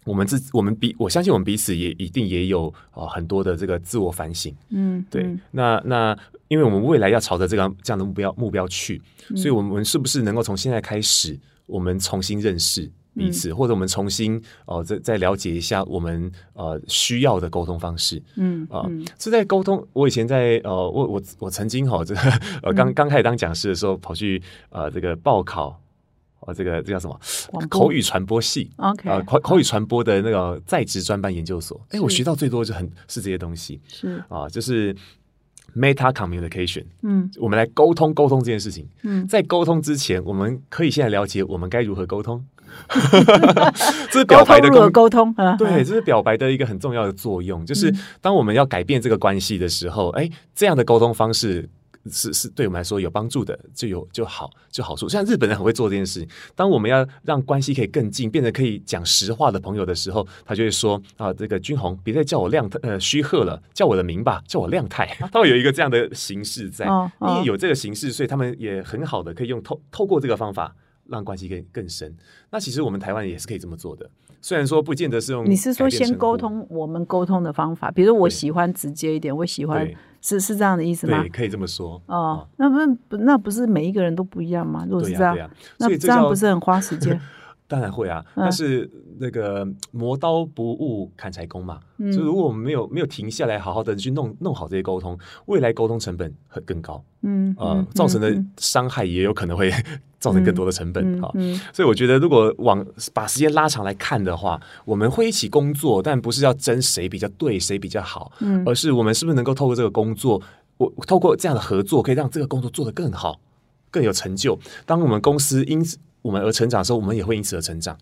Speaker 1: 我们自我们彼我相信我们彼此也一定也有啊很多的这个自我反省。
Speaker 2: 嗯，
Speaker 1: 对，那那。因为我们未来要朝着这个这样的目标目标去，所以我们是不是能够从现在开始，我们重新认识彼此，或者我们重新哦再再了解一下我们呃需要的沟通方式？
Speaker 2: 嗯
Speaker 1: 啊，是在沟通。我以前在呃，我我我曾经哈这个呃刚刚开始当讲师的时候，跑去呃这个报考哦这个这叫什么口语传播系
Speaker 2: ？OK
Speaker 1: 啊口口语传播的那个在职专班研究所。哎，我学到最多就很是这些东西
Speaker 2: 是
Speaker 1: 啊，就是。Meta communication，
Speaker 2: 嗯，
Speaker 1: 我们来沟通沟通这件事情。
Speaker 2: 嗯，
Speaker 1: 在沟通之前，我们可以先来了解我们该如何沟通。这是表白的
Speaker 2: 沟通，
Speaker 1: 对，这是表白的一个很重要的作用。就是当我们要改变这个关系的时候，哎，这样的沟通方式。是是对我们来说有帮助的，就有就好就好处。像日本人很会做这件事情。当我们要让关系可以更近，变得可以讲实话的朋友的时候，他就会说啊，这个君宏，别再叫我亮呃虚鹤了，叫我的名吧，叫我亮太。他会有一个这样的形式在，因为有这个形式，所以他们也很好的可以用透透过这个方法让关系更更深。那其实我们台湾也是可以这么做的。虽然说不见得是用，
Speaker 2: 你是说先沟通我们沟通的方法，比如我喜欢直接一点，我喜欢是是这样的意思吗
Speaker 1: 对，？可以这么说。
Speaker 2: 哦，那不是那不是每一个人都不一样吗？如果是这样，那这样不是很花时间？
Speaker 1: 当然会啊，
Speaker 2: 嗯。
Speaker 1: 但是那个磨刀不误砍柴工嘛，
Speaker 2: 嗯。
Speaker 1: 所以如果我们没有没有停下来，好好的去弄弄好这些沟通，未来沟通成本会更高，
Speaker 2: 嗯，
Speaker 1: 呃
Speaker 2: 嗯，
Speaker 1: 造成的
Speaker 2: 嗯。
Speaker 1: 伤害也有可能会 造成更多的成本啊。
Speaker 2: 嗯。嗯
Speaker 1: 所以我觉得，如果往把时间拉长来看的话，我们会一起工作，但不是要争谁比较对，谁比较好，
Speaker 2: 嗯。
Speaker 1: 而是我们是不是能够透过这个工作，我透过这样的合作，可以让这个工作做得更好，更有成就。当我们公司因此我们而成长的时候，我们也会因此而成长，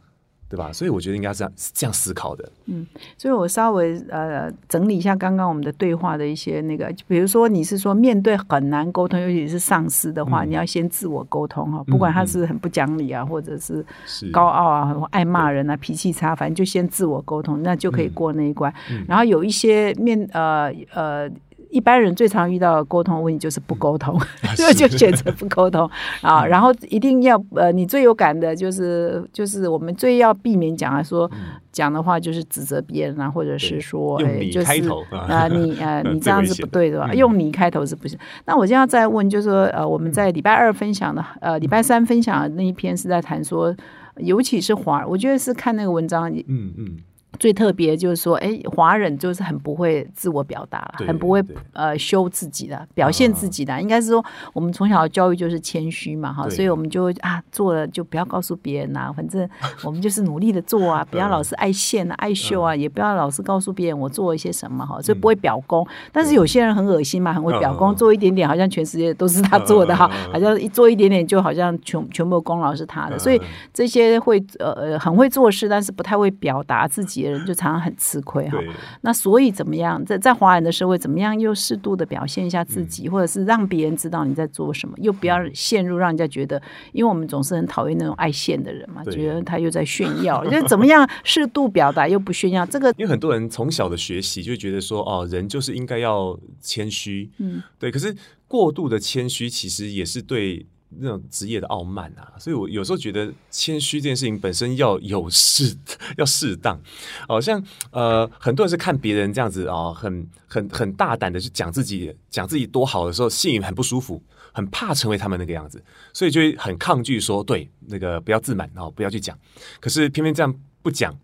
Speaker 1: 对吧？所以我觉得应该是这样这样思考的。
Speaker 2: 嗯所以我稍微呃整理一下刚刚我们的对话的一些那个，比如说你是说面对很难沟通，尤其是上司的话，
Speaker 1: 嗯
Speaker 2: 你要先自我沟通哈，不管他是很不讲理啊，或者是
Speaker 1: 是
Speaker 2: 高傲啊、或爱骂人啊、脾气差，反正就先自我沟通，那就可以过那一关。然后有一些面呃呃。一般人最常遇到的沟通问题就是不沟通，所 以就选择不沟通 啊。然后一定要呃，你最有感的就是就是我们最要避免讲啊，说讲的话就是指责别人啊，或者是说
Speaker 1: 用你
Speaker 2: 哎就是
Speaker 1: 啊
Speaker 2: 啊，你 呃你这样是
Speaker 1: 最危险的
Speaker 2: 不对的吧？
Speaker 1: 嗯
Speaker 2: 用你开头是不是？那我现在再问，就是说呃，我们在礼拜二分享的呃礼拜三分享的那一篇是在谈说。尤其是华，我觉得是看那个文章
Speaker 1: 嗯嗯，
Speaker 2: 最特别，就是说，哎，华人就是很不会自我表达了，很不会呃修自己的，表现自己的。应该是说，我们从小的教育就是谦虚嘛，哈，所以我们就啊做了就不要告诉别人呐、反正我们就是努力的做啊，不要老是爱现啊、爱秀啊，也不要老是告诉别人我做了一些什么哈，所以不会表功。但是有些人很恶心嘛，很会表功，做一点点好像全世界都是他做的哈好像一做一点点就好像全全部功劳是他的，
Speaker 1: 嗯
Speaker 2: 所以这些会呃呃很会做事，但是不太会表达自己的人，就常常很吃亏哈。那所以怎么样，在在华人的社会，怎么样又适度的表现一下自
Speaker 1: 嗯。
Speaker 2: 己，或者是让别人知道你在做什么，又不要陷入让人家觉得，因为我们总是很讨厌那种爱现的人嘛，觉得他又在炫耀，就怎么样适度表达又不炫耀，这个
Speaker 1: 因为很多人从小的学习就觉得说，哦，人就是应该要谦虚，
Speaker 2: 嗯，
Speaker 1: 对。可是过度的谦虚其实也是对那种职业的傲慢啊，所以我有时候觉得谦虚这件事情本身要有适，要适当。好、像呃，很多人是看别人这样子哦，很很很大胆的去讲自己，讲自己多好的时候，心里很不舒服，很怕成为他们那个样子，所以就会很抗拒说，对，那个不要自满哦，不要去讲。可是偏偏这样不讲。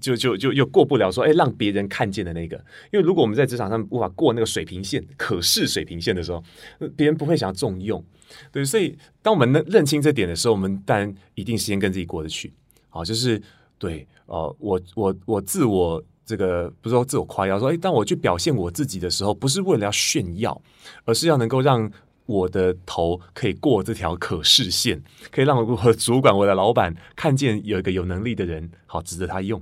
Speaker 1: 就就就又过不了说，哎，让别人看见的那个，因为如果我们在职场上无法过那个水平线，可视水平线的时候，别人不会想要重用，对，所以当我们认认清这点的时候，我们当然一定先跟自己过得去，好，就是对，哦、我我我自我这个不是说自我夸耀，说，哎，当我去表现我自己的时候，不是为了要炫耀，而是要能够让我的头可以过这条可视线，可以让我的主管、我的老板看见有一个有能力的人，好值得他用。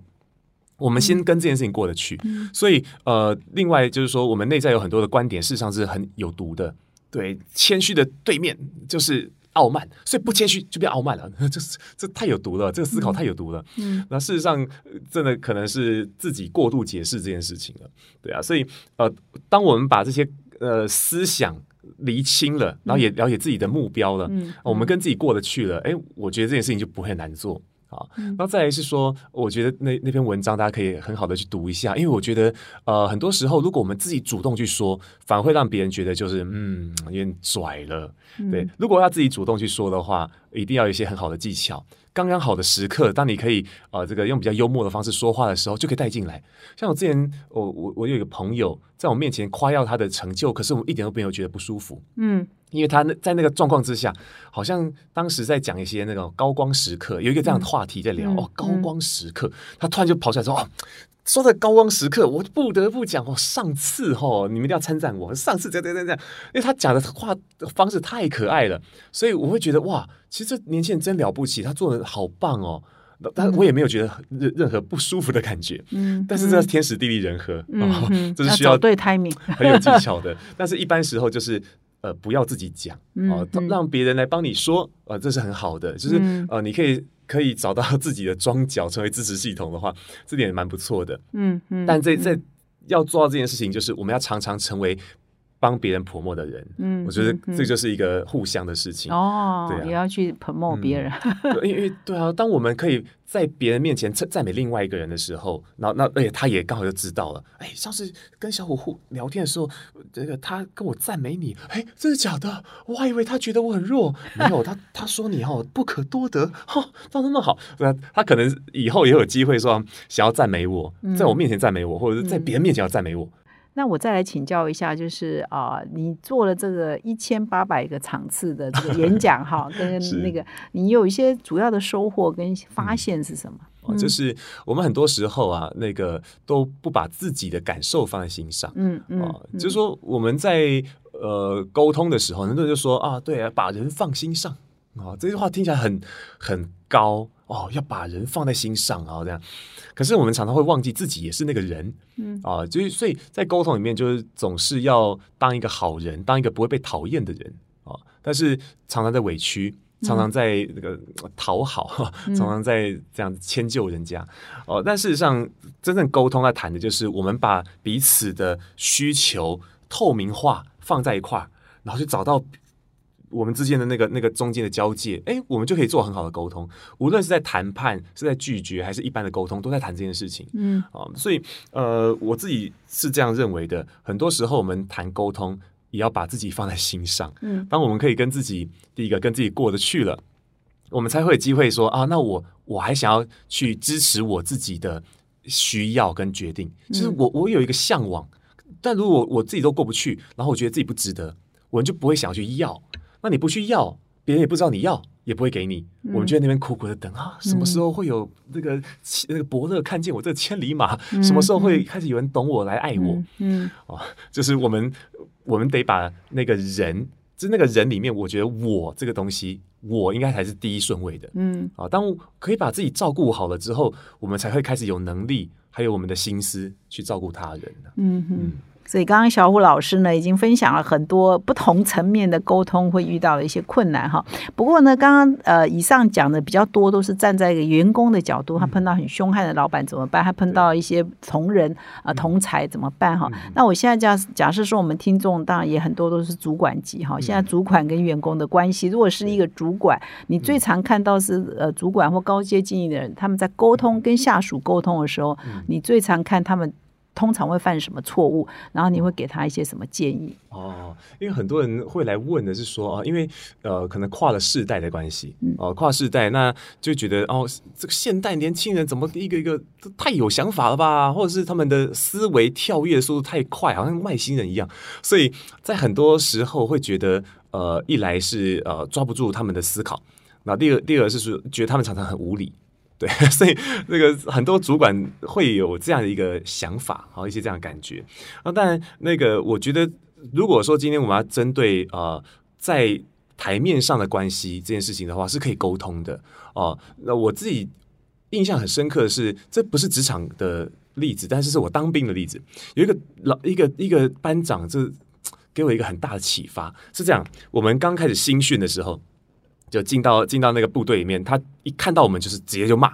Speaker 1: 我们先跟这件事情过得去，所以呃，另外就是说，我们内在有很多的观点，事实上是很有毒的。对，谦虚的对面就是傲慢，所以不谦虚就变傲慢了，这是这太有毒了，这个思考太有毒了。
Speaker 2: 嗯，
Speaker 1: 那事实上呃真的可能是自己过度解释这件事情了，对啊，所以呃，当我们把这些呃思想厘清了，然后也了解自己的目标了，
Speaker 2: 嗯
Speaker 1: 我们跟自己过得去了，哎，我觉得这件事情就不会很难做。啊，然后再来是说，我觉得那那篇文章大家可以很好的去读一下，因为我觉得呃，很多时候如果我们自己主动去说，反而会让别人觉得就是嗯有点拽了。对，如果要自己主动去说的话，一定要有一些很好的技巧，刚刚好的时刻，当你可以呃这个用比较幽默的方式说话的时候，就可以带进来。像我之前，我我我有一个朋友在我面前夸耀他的成就，可是我一点都没有觉得不舒服。
Speaker 2: 嗯
Speaker 1: 因为他那在那个状况之下，好像当时在讲一些那种高光时刻，有一个这样的话题在聊、
Speaker 2: 嗯
Speaker 1: 哦，高光时刻，他突然就跑出来说哦。说的高光时刻，我不得不讲哦，上次哦，你们一定要称赞我。上次这样这样这样，因为他讲的话方式太可爱了，所以我会觉得哇，其实这年轻人真了不起，他做的好棒哦。但我也没有觉得任任何不舒服的感觉，
Speaker 2: 嗯，
Speaker 1: 但是这是天时地利人和，
Speaker 2: 嗯
Speaker 1: 哦
Speaker 2: 嗯，
Speaker 1: 这是需要
Speaker 2: 找对 timing，
Speaker 1: 很有技巧的。但是一般时候就是呃，不要自己讲哦、让别人来帮你说，呃，这是很好的。就是、
Speaker 2: 嗯
Speaker 1: 呃，你可以可以找到自己的庄脚，成为支持系统的话，这点也蛮不错的。
Speaker 2: 嗯嗯，
Speaker 1: 但这这要做到这件事情，就是我们要常常成为帮别人泼墨的人。嗯，我觉得这就是一个互相的事情。
Speaker 2: 哦，对，也要去泼墨别人。
Speaker 1: 因为对啊，当我们可以在别人面前赞赞美另外一个人的时候，然后那而且他也刚好就知道了。哎，上次跟小虎互聊天的时候，这个他跟我赞美你，哎，真的假的，我还以为他觉得我很弱。没有，他他说你哦不可多得，哈，他那么好。那他可能以后也有机会说想要赞美我，在我面前赞美我，或者是在别人面前要赞美我。
Speaker 2: 那我再来请教一下，就是啊，你做了这个一千八百个场次的这个演 讲哈，跟那个你有一些主要的收获跟发现是什么？
Speaker 1: 哦，就是我们很多时候啊，那个都不把自己的感受放在心上。嗯嗯，就是说我们在呃沟通的时候，很多人就说啊，对啊，把人放心上啊，这句话听起来很很高哦，要把人放在心上啊，这样。可是我们常常会忘记自己也是那个人，嗯啊，就是所以在沟通里面，就是总是要当一个好人，当一个不会被讨厌的人啊。但是常常在委屈，常常在那个讨好，常常在这样迁就人家哦。但事实上，真正沟通在谈的就是我们把彼此的需求透明化放在一块儿，然后去找到。我们之间的那个那个中间的交界，哎，我们就可以做很好的沟通。无论是在谈判，是在拒绝，还是一般的沟通，都在谈这件事情。嗯，啊，所以呃，我自己是这样认为的。很多时候，我们谈沟通，也要把自己放在心上。嗯，当我们可以跟自己第一个跟自己过得去了，我们才会有机会说啊，那我我还想要去支持我自己的需要跟决定。就是我我有一个向往，但如果我自己都过不去，然后我觉得自己不值得，我们就不会想要去要。那你不去要，别人也不知道你要，也不会给你。我们就在那边苦苦的等啊，什么时候会有 那个那个伯乐看见我这千里马？什么时候会开始有人懂我来爱我？嗯，哦，就是我们我们得把那个人，就那个人里面，我觉得我这个东西，我应该才是第一顺位的。嗯，啊，当可以把自己照顾好了之后，我们才会开始有能力，还有我们的心思去照顾他人嗯嗯。
Speaker 2: 所以刚刚小虎老师呢，已经分享了很多不同层面的沟通会遇到的一些困难哈。不过呢，刚刚呃以上讲的比较多，都是站在一个员工的角度，他碰到很凶悍的老板怎么办？他碰到一些同仁啊同才怎么办哈？那我现在假假设说，我们听众当然也很多都是主管级哈。现在主管跟员工的关系，如果是一个主管，你最常看到是呃主管或高阶经理的人，他们在沟通跟下属沟通的时候，你最常看他们。通常会犯什么错误？然后你会给他一些什么建议？
Speaker 1: 哦，因为很多人会来问的是说啊，因为呃，可能跨了世代的关系，哦，跨世代，那就觉得哦，这个现代年轻人怎么一个一个太有想法了吧？或者是他们的思维跳跃速度太快，好像外星人一样。所以在很多时候会觉得，呃，一来是呃抓不住他们的思考，那第二，第二是说觉得他们常常很无理。对，所以那个很多主管会有这样的一个想法，好一些这样的感觉啊。但那个我觉得，如果说今天我们要针对呃在台面上的关系这件事情的话，是可以沟通的哦。那我自己印象很深刻的是，这不是职场的例子，但是是我当兵的例子。有一个老一个一个班长，这给我一个很大的启发。是这样，我们刚开始新训的时候。就进到进到那个部队里面，他一看到我们就是直接就骂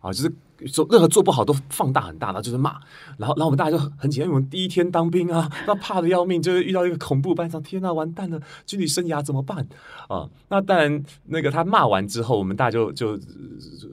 Speaker 1: 啊，就是说任何做不好都放大很大然后，就是骂。然后然后我们大家就很紧张，我们第一天当兵啊，那怕的要命，就是遇到一个恐怖班长，天呐，完蛋了，军旅生涯怎么办啊？那当然，那个他骂完之后，我们大家就就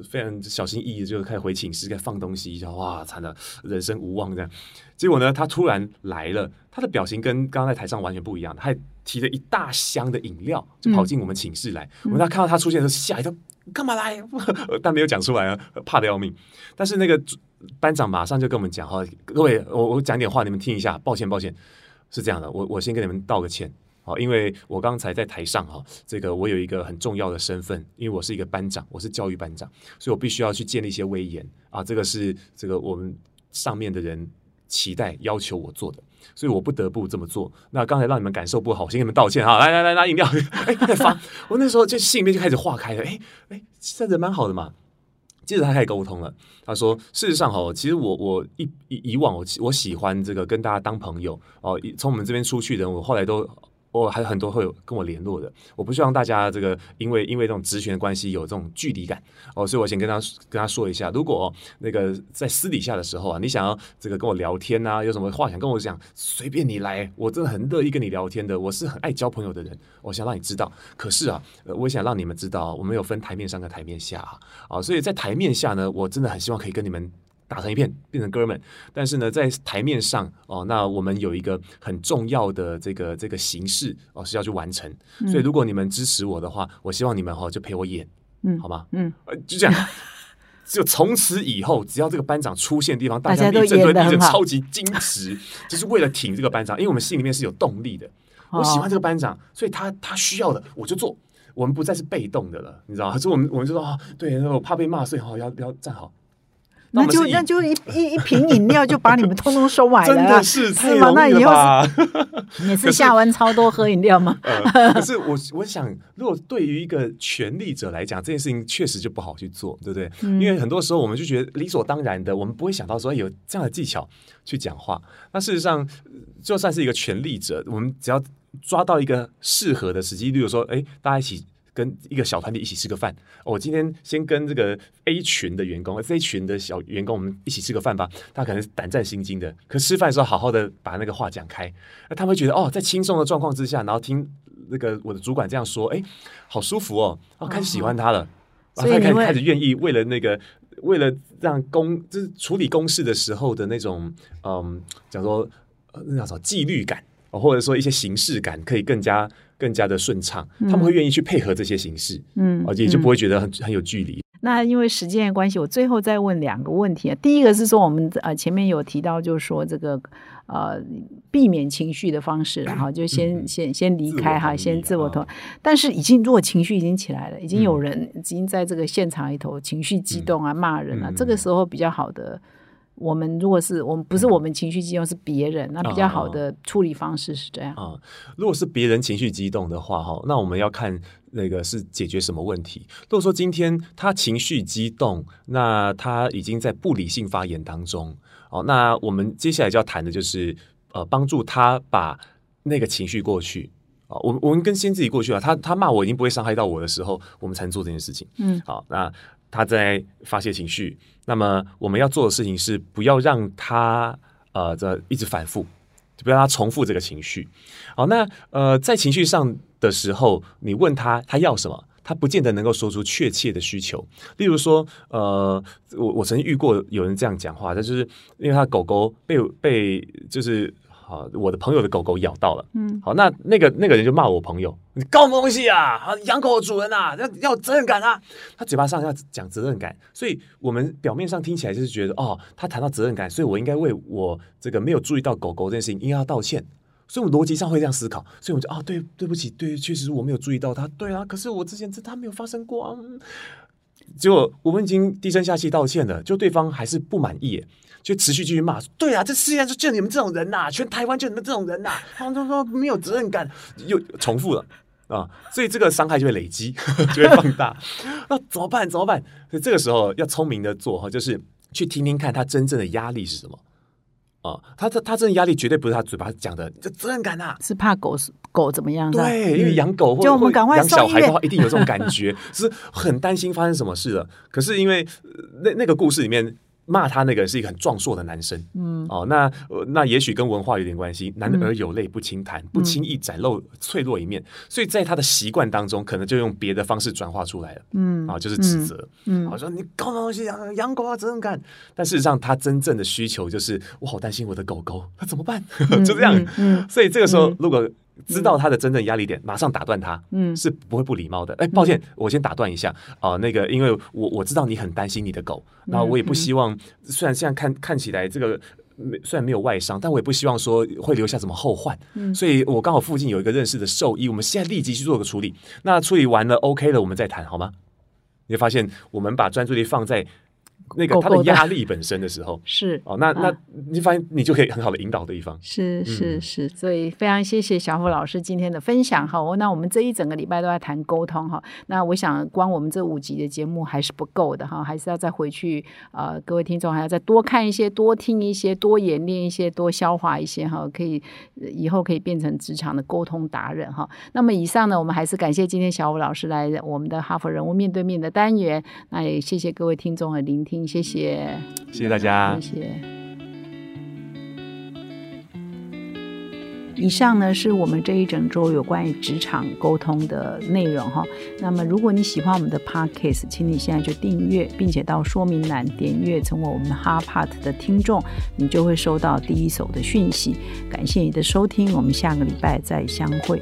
Speaker 1: 非常小心翼翼，就开始回寝室，开始放东西，就哇，惨了，人生无望这样。结果呢，他突然来了，他的表情跟刚刚在台上完全不一样，他提了一大箱的饮料，就跑进我们寝室来。我们他看到他出现的时候，吓一跳，干嘛来？但没有讲出来啊，怕的要命。但是那个班长马上就跟我们讲哈，各位，我我讲点话，你们听一下。抱歉，抱歉，是这样的，我我先跟你们道个歉好，因为我刚才在台上哈，这个我有一个很重要的身份，因为我是一个班长，我是教育班长，所以我必须要去建立一些威严啊。这个是这个我们上面的人。期待要求我做的，所以我不得不这么做。那刚才让你们感受不好，我先给你们道歉哈。来来来，拿饮料。哎，再发。我那时候就心里面就开始化开了。哎哎，这人蛮好的嘛。接着他开始沟通了。他说：“事实上哈，其实我我以以以往我我喜欢这个跟大家当朋友哦。从我们这边出去的人，我后来都我还有很多会有跟我联络的，我不希望大家这个因为因为这种职权关系有这种距离感哦，所以我先跟他跟他说一下，如果那个在私底下的时候啊，你想要这个跟我聊天啊，有什么话想跟我讲，随便你来，我真的很乐意跟你聊天的，我是很爱交朋友的人，我想让你知道。可是啊，我想让你们知道，我们有分台面上跟台面下啊，所以在台面下呢，我真的很希望可以跟你们。打成一片，变成哥们。但是呢，在台面上哦，那我们有一个很重要的这个这个形式哦，是要去完成。所以，如果你们支持我的话，我希望你们哈就陪我演，嗯，好吗？嗯，就这样。就从此以后，只要这个班长出现的地方，大家都
Speaker 2: 演
Speaker 1: 得很超级矜持，就是为了挺这个班长，因为我们心里面是有动力的。我喜欢这个班长，所以他他需要的我就做，我们不再是被动的了，你知道吗？所以我们我们就说啊，对，我怕被骂，所以好要要站好。
Speaker 2: 那就那就一一一瓶饮料就把你们通通收买了，真
Speaker 1: 的是
Speaker 2: 是
Speaker 1: 吗？那以后
Speaker 2: 也 是下完超多喝饮料吗？
Speaker 1: 可是我我想，如果对于一个权力者来讲，这件事情确实就不好去做，对不对？因为很多时候我们就觉得理所当然的，我们不会想到说有这样的技巧去讲话。那事实上，就算是一个权力者，我们只要抓到一个适合的时机，例如说，哎，大家一起。跟一个小团体一起吃个饭，我今天先跟这个 A 群的员工，A 群的小员工，我们一起吃个饭吧。他可能是胆战心惊的，可吃饭的时候好好的把那个话讲开，那他会觉得哦，在轻松的状况之下，然后听那个我的主管这样说，哎，好舒服哦，哦，开始喜欢他了，
Speaker 2: 啊，他
Speaker 1: 开始开始愿意为了那个为了让公就是处理公事的时候的那种嗯，讲说那叫什么纪律感，或者说一些形式感，可以更加。更加的顺畅，他们会愿意去配合这些形式，嗯，而且就不会觉得很很有距离。
Speaker 2: 那因为时间的关系，我最后再问两个问题啊。第一个是说，我们呃前面有提到，就是说这个呃避免情绪的方式，然后就先先先离开哈，先自我投。但是已经如果情绪已经起来了，已经有人已经在这个现场里头情绪激动啊，骂人啊，这个时候比较好的。我们如果是我们不是我们情绪激动，是别人，那比较好的处理方式是这样啊。
Speaker 1: 如果是别人情绪激动的话，哈，那我们要看那个是解决什么问题。如果说今天他情绪激动，那他已经在不理性发言当中，哦，那我们接下来就要谈的就是呃，帮助他把那个情绪过去啊。我们我们跟先自己过去啊，他他骂我已经不会伤害到我的时候，我们才能做这件事情。嗯，好，那。他在发泄情绪，那么我们要做的事情是不要让他呃这一直反复，就不要让他重复这个情绪。好，那呃在情绪上的时候，你问他他要什么，他不见得能够说出确切的需求。例如说，呃，我我曾经遇过有人这样讲话，他就是因为他狗狗被被就是。好，我的朋友的狗狗咬到了。嗯，好，那那个那个人就骂我朋友，你搞什么东西啊？啊，养狗的主人啊，要要责任感啊。他嘴巴上要讲责任感，所以我们表面上听起来就是觉得，哦，他谈到责任感，所以我应该为我这个没有注意到狗狗这件事情应该要道歉。所以我逻辑上会这样思考，所以我就啊，对，对不起，对，确实我没有注意到他。对啊，可是我之前这他没有发生过啊。结果我们已经低声下气道歉了，就对方还是不满意。就持续继续骂，对啊，这世界上就就你们这种人呐，全台湾就你们这种人呐，他们都说没有责任感，又重复了啊，所以这个伤害就会累积，就会放大。那怎么办？怎么办？所以这个时候要聪明的做哈，就是去听听看他真正的压力是什么啊？他他他真的压力绝对不是他嘴巴讲的，这责任感呐，
Speaker 2: 是怕狗狗怎么样？
Speaker 1: 对，因为养狗或者养小孩的话，一定有这种感觉，是很担心发生什么事了。可是因为那那个故事里面。骂他那个是一个很壮硕的男生，嗯，哦，那那也许跟文化有点关系。男儿有泪不轻弹，不轻易展露脆弱一面，所以在他的习惯当中，可能就用别的方式转化出来了，嗯，啊，就是指责，嗯，我说你搞什么东西养养狗啊，责任感。但事实上，他真正的需求就是我好担心我的狗狗，他怎么办？就这样，嗯，所以这个时候如果。知道他的真正压力点，马上打断他，嗯，是不会不礼貌的。哎，抱歉，我先打断一下啊，那个，因为我我知道你很担心你的狗，那我也不希望，虽然现在看看起来这个虽然没有外伤，但我也不希望说会留下什么后患，嗯，所以我刚好附近有一个认识的兽医，我们现在立即去做个处理。那处理完了，OK 了，我们再谈好吗？你会发现，我们把专注力放在那个他的压力本身的时候，
Speaker 2: 是
Speaker 1: 哦，那那你发现你就可以很好的引导对方，
Speaker 2: 是是是，所以非常谢谢小虎老师今天的分享哈。那我们这一整个礼拜都在谈沟通哈，那我想光我们这五集的节目还是不够的哈，还是要再回去呃，各位听众还要再多看一些、多听一些、多演练一些、多消化一些哈，可以以后可以变成职场的沟通达人哈。那么以上呢，我们还是感谢今天小虎老师来我们的哈佛人物面对面的单元，那也谢谢各位听众的聆听。谢谢，
Speaker 1: 谢谢大家，
Speaker 2: 谢谢。以上呢是我们这一整周有关于职场沟通的内容哈。那么，如果你喜欢我们的 podcast，请你现在就订阅，并且到说明栏点阅成为我们哈 part 的听众，你就会收到第一手的讯息。感谢你的收听，我们下个礼拜再相会。